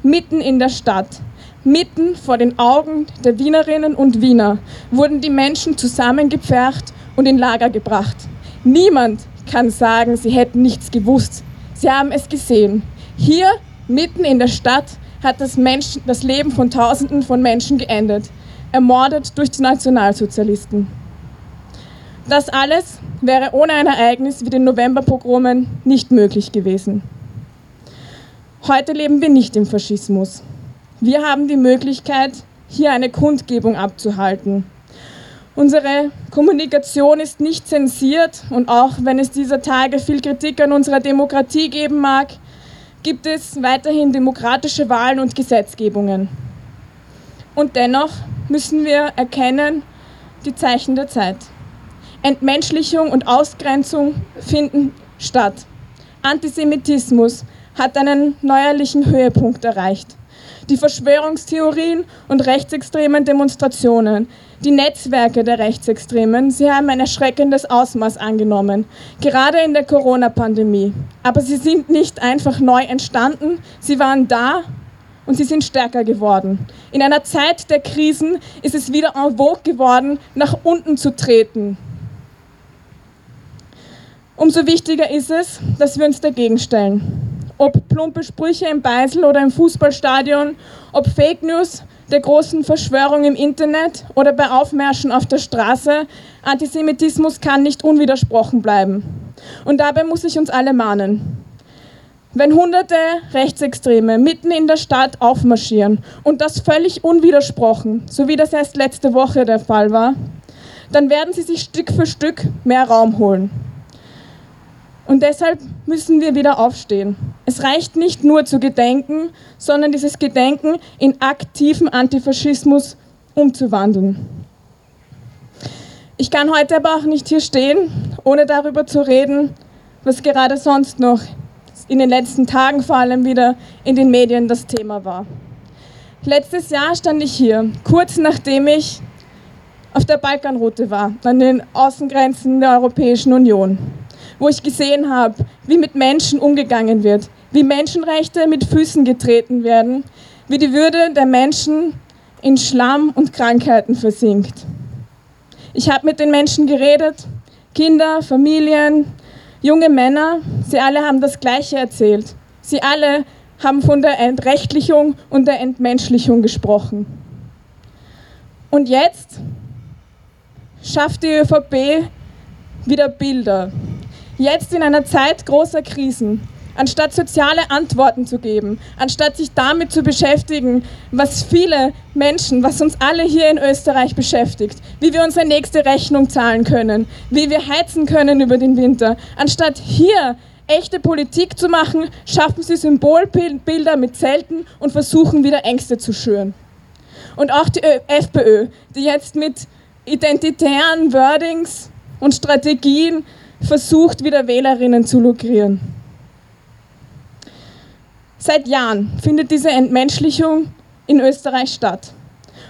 mitten in der Stadt, mitten vor den Augen der Wienerinnen und Wiener, wurden die Menschen zusammengepfercht und in Lager gebracht. Niemand kann sagen, sie hätten nichts gewusst. Sie haben es gesehen. Hier, mitten in der Stadt, hat das, Menschen, das Leben von Tausenden von Menschen geendet, ermordet durch die Nationalsozialisten. Das alles wäre ohne ein Ereignis wie den Novemberpogromen nicht möglich gewesen. Heute leben wir nicht im Faschismus. Wir haben die Möglichkeit, hier eine Kundgebung abzuhalten. Unsere Kommunikation ist nicht zensiert und auch wenn es dieser Tage viel Kritik an unserer Demokratie geben mag, gibt es weiterhin demokratische Wahlen und Gesetzgebungen. Und dennoch müssen wir erkennen die Zeichen der Zeit. Entmenschlichung und Ausgrenzung finden statt. Antisemitismus, hat einen neuerlichen Höhepunkt erreicht. Die Verschwörungstheorien und rechtsextremen Demonstrationen, die Netzwerke der Rechtsextremen, sie haben ein erschreckendes Ausmaß angenommen, gerade in der Corona-Pandemie. Aber sie sind nicht einfach neu entstanden, sie waren da und sie sind stärker geworden. In einer Zeit der Krisen ist es wieder en vogue geworden, nach unten zu treten. Umso wichtiger ist es, dass wir uns dagegen stellen ob plumpe Sprüche im Beisel oder im Fußballstadion, ob Fake News der großen Verschwörung im Internet oder bei Aufmärschen auf der Straße, Antisemitismus kann nicht unwidersprochen bleiben. Und dabei muss ich uns alle mahnen. Wenn hunderte Rechtsextreme mitten in der Stadt aufmarschieren und das völlig unwidersprochen, so wie das erst letzte Woche der Fall war, dann werden sie sich Stück für Stück mehr Raum holen. Und deshalb müssen wir wieder aufstehen. Es reicht nicht nur zu gedenken, sondern dieses Gedenken in aktiven Antifaschismus umzuwandeln. Ich kann heute aber auch nicht hier stehen, ohne darüber zu reden, was gerade sonst noch in den letzten Tagen vor allem wieder in den Medien das Thema war. Letztes Jahr stand ich hier, kurz nachdem ich auf der Balkanroute war, an den Außengrenzen der Europäischen Union wo ich gesehen habe, wie mit Menschen umgegangen wird, wie Menschenrechte mit Füßen getreten werden, wie die Würde der Menschen in Schlamm und Krankheiten versinkt. Ich habe mit den Menschen geredet, Kinder, Familien, junge Männer, sie alle haben das Gleiche erzählt. Sie alle haben von der Entrechtlichung und der Entmenschlichung gesprochen. Und jetzt schafft die ÖVP wieder Bilder. Jetzt in einer Zeit großer Krisen, anstatt soziale Antworten zu geben, anstatt sich damit zu beschäftigen, was viele Menschen, was uns alle hier in Österreich beschäftigt, wie wir unsere nächste Rechnung zahlen können, wie wir heizen können über den Winter, anstatt hier echte Politik zu machen, schaffen sie Symbolbilder mit Zelten und versuchen wieder Ängste zu schüren. Und auch die FPÖ, die jetzt mit identitären Wordings und Strategien versucht, wieder Wählerinnen zu lukrieren. Seit Jahren findet diese Entmenschlichung in Österreich statt.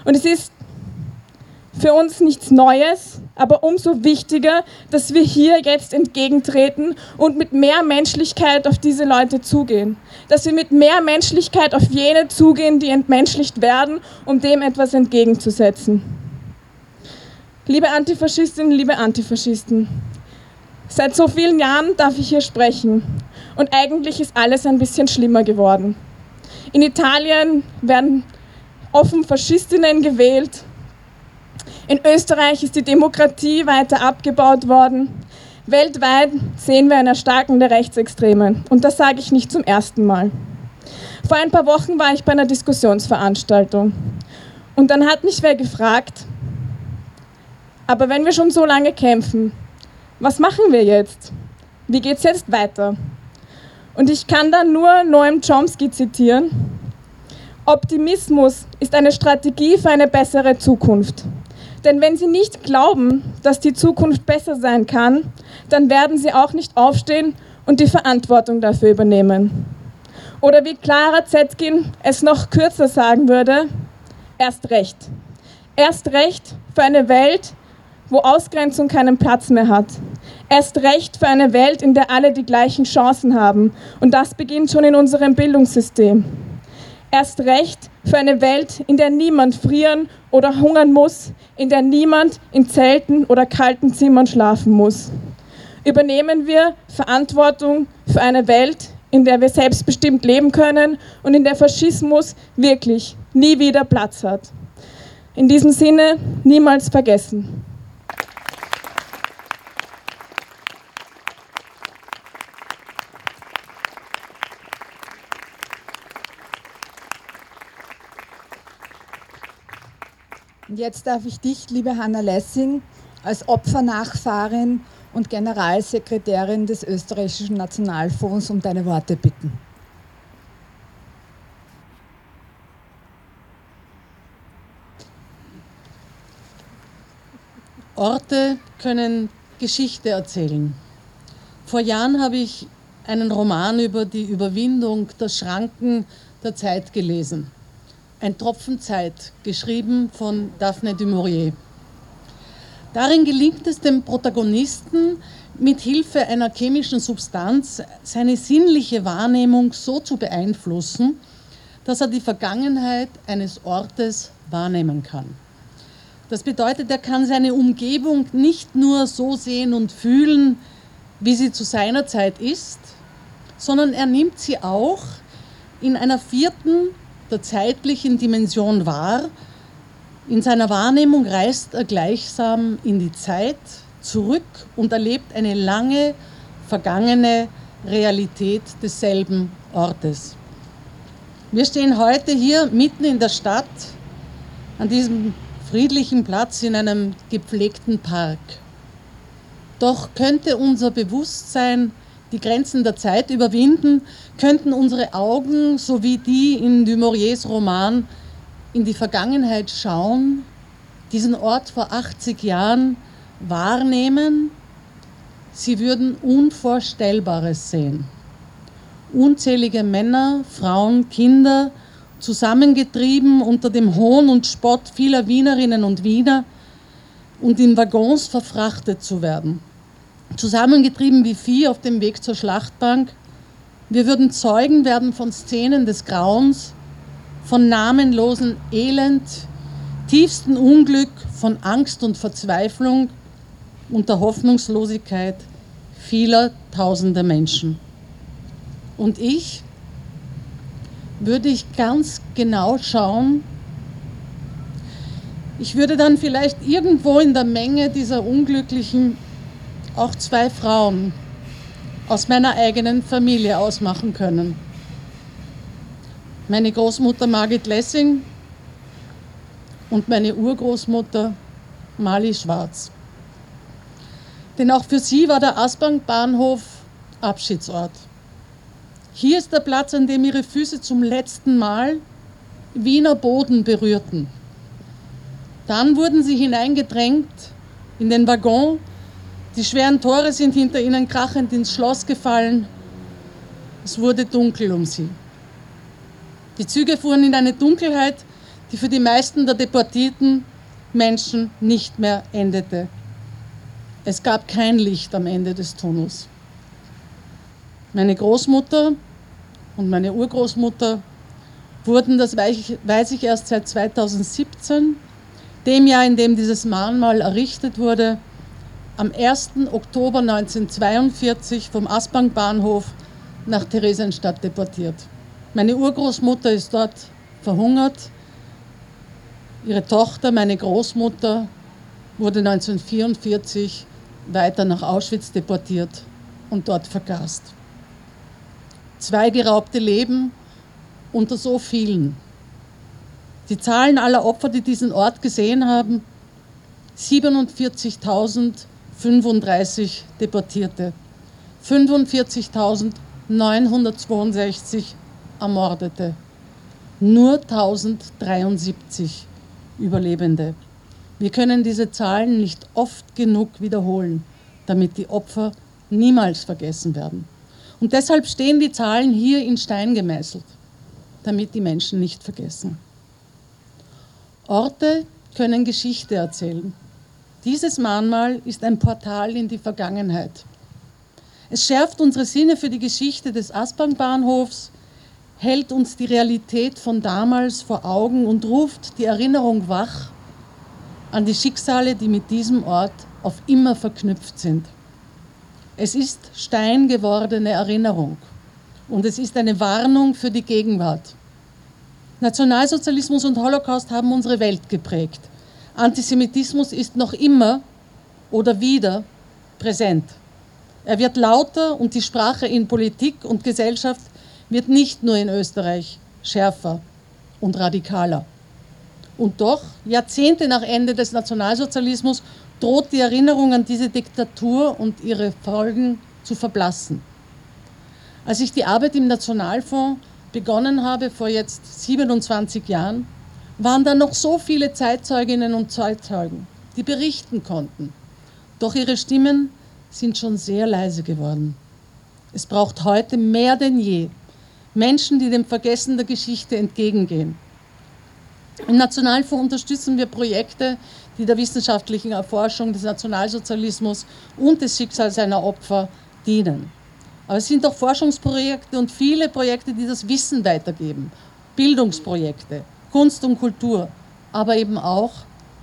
Und es ist für uns nichts Neues, aber umso wichtiger, dass wir hier jetzt entgegentreten und mit mehr Menschlichkeit auf diese Leute zugehen. Dass wir mit mehr Menschlichkeit auf jene zugehen, die entmenschlicht werden, um dem etwas entgegenzusetzen. Liebe Antifaschistinnen, liebe Antifaschisten, seit so vielen Jahren darf ich hier sprechen und eigentlich ist alles ein bisschen schlimmer geworden. In Italien werden offen Faschistinnen gewählt in Österreich ist die Demokratie weiter abgebaut worden. Weltweit sehen wir ein Erstarken der Rechtsextremen. Und das sage ich nicht zum ersten Mal. Vor ein paar Wochen war ich bei einer Diskussionsveranstaltung. Und dann hat mich wer gefragt, aber wenn wir schon so lange kämpfen, was machen wir jetzt? Wie geht es jetzt weiter? Und ich kann da nur Noam Chomsky zitieren. Optimismus ist eine Strategie für eine bessere Zukunft. Denn wenn sie nicht glauben, dass die Zukunft besser sein kann, dann werden sie auch nicht aufstehen und die Verantwortung dafür übernehmen. Oder wie Clara Zetkin es noch kürzer sagen würde, erst recht. Erst recht für eine Welt, wo Ausgrenzung keinen Platz mehr hat. Erst recht für eine Welt, in der alle die gleichen Chancen haben. Und das beginnt schon in unserem Bildungssystem. Erst recht für eine Welt, in der niemand frieren oder hungern muss, in der niemand in Zelten oder kalten Zimmern schlafen muss. Übernehmen wir Verantwortung für eine Welt, in der wir selbstbestimmt leben können und in der Faschismus wirklich nie wieder Platz hat. In diesem Sinne, niemals vergessen. Und jetzt darf ich dich, liebe Hanna Lessing, als Opfernachfahrin und Generalsekretärin des Österreichischen Nationalfonds um deine Worte bitten. Orte können Geschichte erzählen. Vor Jahren habe ich einen Roman über die Überwindung der Schranken der Zeit gelesen. Ein Tropfen Zeit, geschrieben von Daphne du Maurier. Darin gelingt es dem Protagonisten, mit Hilfe einer chemischen Substanz seine sinnliche Wahrnehmung so zu beeinflussen, dass er die Vergangenheit eines Ortes wahrnehmen kann. Das bedeutet, er kann seine Umgebung nicht nur so sehen und fühlen, wie sie zu seiner Zeit ist, sondern er nimmt sie auch in einer vierten der zeitlichen Dimension wahr. In seiner Wahrnehmung reist er gleichsam in die Zeit zurück und erlebt eine lange vergangene Realität desselben Ortes. Wir stehen heute hier mitten in der Stadt, an diesem friedlichen Platz in einem gepflegten Park. Doch könnte unser Bewusstsein die Grenzen der Zeit überwinden, könnten unsere Augen, so wie die in Dumouriez Roman, in die Vergangenheit schauen, diesen Ort vor 80 Jahren wahrnehmen, sie würden Unvorstellbares sehen. Unzählige Männer, Frauen, Kinder, zusammengetrieben unter dem Hohn und Spott vieler Wienerinnen und Wiener und in Waggons verfrachtet zu werden zusammengetrieben wie Vieh auf dem Weg zur Schlachtbank. Wir würden Zeugen werden von Szenen des Grauens, von namenlosen Elend, tiefsten Unglück, von Angst und Verzweiflung und der Hoffnungslosigkeit vieler tausender Menschen. Und ich würde ich ganz genau schauen, ich würde dann vielleicht irgendwo in der Menge dieser Unglücklichen auch zwei Frauen aus meiner eigenen Familie ausmachen können. Meine Großmutter Margit Lessing und meine Urgroßmutter Mali Schwarz. Denn auch für sie war der Aspang-Bahnhof Abschiedsort. Hier ist der Platz, an dem ihre Füße zum letzten Mal Wiener Boden berührten. Dann wurden sie hineingedrängt in den Waggon. Die schweren Tore sind hinter ihnen krachend ins Schloss gefallen. Es wurde dunkel um sie. Die Züge fuhren in eine Dunkelheit, die für die meisten der deportierten Menschen nicht mehr endete. Es gab kein Licht am Ende des Tunnels. Meine Großmutter und meine Urgroßmutter wurden, das weiß ich erst seit 2017, dem Jahr, in dem dieses Mahnmal errichtet wurde, am 1. Oktober 1942 vom Aspang-Bahnhof nach Theresienstadt deportiert. Meine Urgroßmutter ist dort verhungert. Ihre Tochter, meine Großmutter, wurde 1944 weiter nach Auschwitz deportiert und dort vergast. Zwei geraubte Leben unter so vielen. Die Zahlen aller Opfer, die diesen Ort gesehen haben, 47.035 Deportierte, 45.962 Ermordete, nur 1073 Überlebende. Wir können diese Zahlen nicht oft genug wiederholen, damit die Opfer niemals vergessen werden. Und deshalb stehen die Zahlen hier in Stein gemeißelt, damit die Menschen nicht vergessen. Orte können Geschichte erzählen. Dieses Mahnmal ist ein Portal in die Vergangenheit. Es schärft unsere Sinne für die Geschichte des Aspang-Bahnhofs, hält uns die Realität von damals vor Augen und ruft die Erinnerung wach an die Schicksale, die mit diesem Ort auf immer verknüpft sind. Es ist steingewordene Erinnerung und es ist eine Warnung für die Gegenwart. Nationalsozialismus und Holocaust haben unsere Welt geprägt. Antisemitismus ist noch immer oder wieder präsent. Er wird lauter und die Sprache in Politik und Gesellschaft wird nicht nur in Österreich schärfer und radikaler. Und doch, Jahrzehnte nach Ende des Nationalsozialismus, droht die Erinnerung an diese Diktatur und ihre Folgen zu verblassen. Als ich die Arbeit im Nationalfonds begonnen habe, vor jetzt 27 Jahren, waren da noch so viele Zeitzeuginnen und Zeitzeugen, die berichten konnten. Doch ihre Stimmen sind schon sehr leise geworden. Es braucht heute mehr denn je Menschen, die dem Vergessen der Geschichte entgegengehen. Im Nationalfonds unterstützen wir Projekte, die der wissenschaftlichen Erforschung des Nationalsozialismus und des Schicksals seiner Opfer dienen. Aber es sind auch Forschungsprojekte und viele Projekte, die das Wissen weitergeben. Bildungsprojekte, Kunst und Kultur, aber eben auch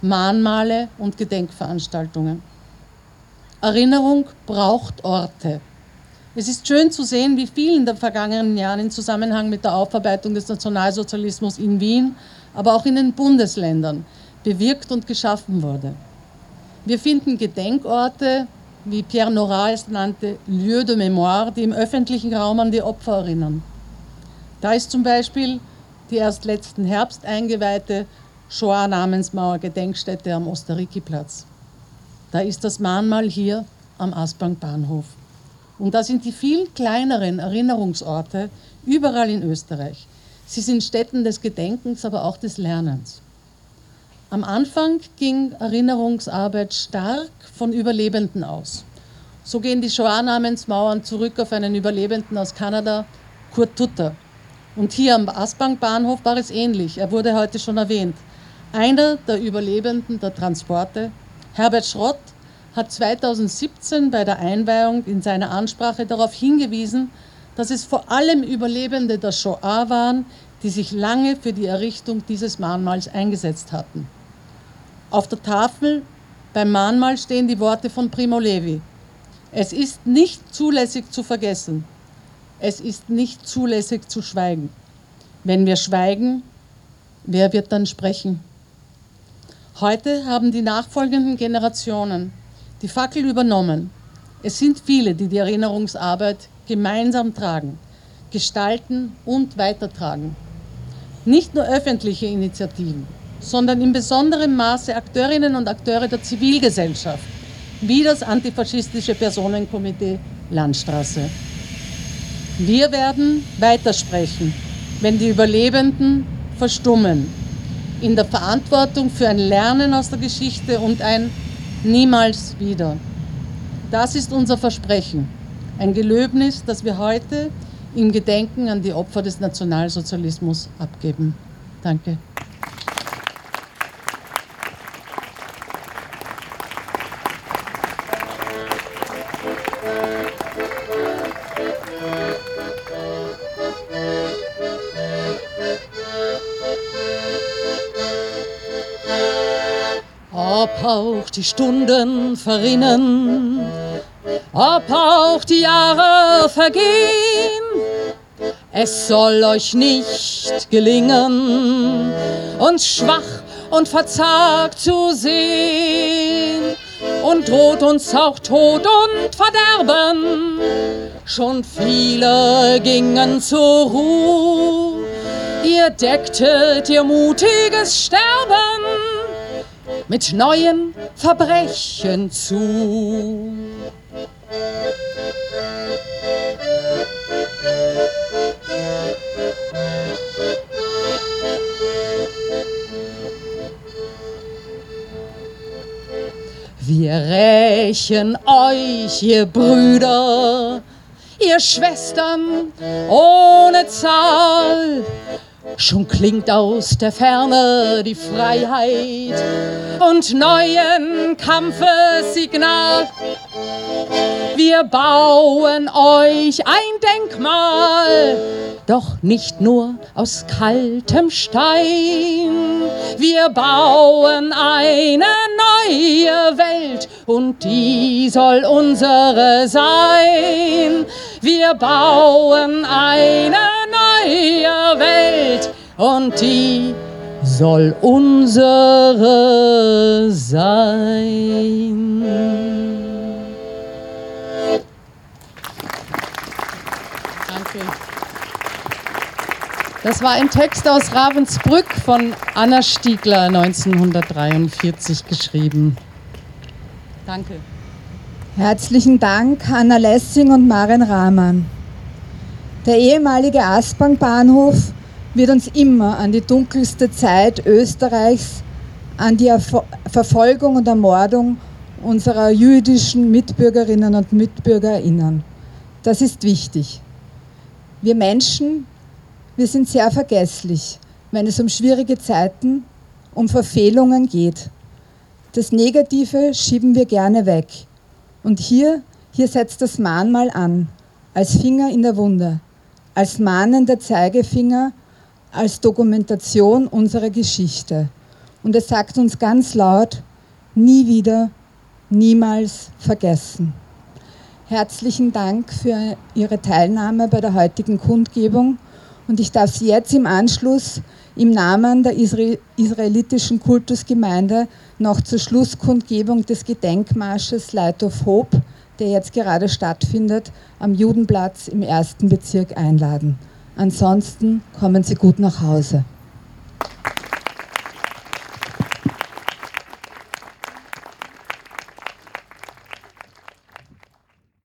Mahnmale und Gedenkveranstaltungen. Erinnerung braucht Orte. Es ist schön zu sehen, wie viel in den vergangenen Jahren im Zusammenhang mit der Aufarbeitung des Nationalsozialismus in Wien, aber auch in den Bundesländern bewirkt und geschaffen wurde. Wir finden Gedenkorte, wie Pierre Nora es nannte, Lieu de Mémoire, die im öffentlichen Raum an die Opfer erinnern. Da ist zum Beispiel die erst letzten Herbst eingeweihte Shoah-Namensmauer-Gedenkstätte am Osteriki-Platz. Da ist das Mahnmal hier am Aspang-Bahnhof. Und da sind die viel kleineren Erinnerungsorte überall in Österreich. Sie sind Stätten des Gedenkens, aber auch des Lernens. Am Anfang ging Erinnerungsarbeit stark von Überlebenden aus. So gehen die Shoah-Namensmauern zurück auf einen Überlebenden aus Kanada, Kurt Tutter. Und hier am Aspang-Bahnhof war es ähnlich. Er wurde heute schon erwähnt. Einer der Überlebenden der Transporte, Herbert Schrott, hat 2017 bei der Einweihung in seiner Ansprache darauf hingewiesen, dass es vor allem Überlebende der Shoah waren, die sich lange für die Errichtung dieses Mahnmals eingesetzt hatten. Auf der Tafel beim Mahnmal stehen die Worte von Primo Levi. Es ist nicht zulässig zu vergessen. Es ist nicht zulässig zu schweigen. Wenn wir schweigen, wer wird dann sprechen? Heute haben die nachfolgenden Generationen die Fackel übernommen. Es sind viele, die die Erinnerungsarbeit gemeinsam tragen, gestalten und weitertragen. Nicht nur öffentliche Initiativen, sondern in besonderem Maße Akteurinnen und Akteure der Zivilgesellschaft, wie das antifaschistische Personenkomitee Landstraße. Wir werden weitersprechen, wenn die Überlebenden verstummen, in der Verantwortung für ein Lernen aus der Geschichte und ein Niemals wieder. Das ist unser Versprechen, ein Gelöbnis, das wir heute im Gedenken an die Opfer des Nationalsozialismus abgeben. Danke. Die Stunden verrinnen, ob auch die Jahre vergehen, es soll euch nicht gelingen, uns schwach und verzagt zu sehen. Und droht uns auch Tod und Verderben. Schon viele gingen zur Ruhe, ihr decktet ihr mutiges Sterben mit neuen Verbrechen zu. Wir rächen euch, ihr Brüder, ihr Schwestern ohne Zahl. Schon klingt aus der Ferne die Freiheit und neuen Kampfesignal. Wir bauen euch ein Denkmal, doch nicht nur aus kaltem Stein. Wir bauen eine neue Welt und die soll unsere sein. Wir bauen eine und die soll unsere sein. Danke. Das war ein Text aus Ravensbrück von Anna Stiegler 1943 geschrieben. Danke. Herzlichen Dank Anna Lessing und Maren Rahmann. Der ehemalige Aspang-Bahnhof wird uns immer an die dunkelste Zeit Österreichs, an die Erfo Verfolgung und Ermordung unserer jüdischen Mitbürgerinnen und Mitbürger erinnern. Das ist wichtig. Wir Menschen, wir sind sehr vergesslich, wenn es um schwierige Zeiten, um Verfehlungen geht. Das Negative schieben wir gerne weg. Und hier, hier setzt das Mahnmal an, als Finger in der Wunde, als mahnender Zeigefinger, als Dokumentation unserer Geschichte. Und es sagt uns ganz laut, nie wieder, niemals vergessen. Herzlichen Dank für Ihre Teilnahme bei der heutigen Kundgebung und ich darf Sie jetzt im Anschluss im Namen der israelitischen Kultusgemeinde noch zur Schlusskundgebung des Gedenkmarsches Light of Hope, der jetzt gerade stattfindet, am Judenplatz im ersten Bezirk einladen. Ansonsten kommen Sie gut nach Hause.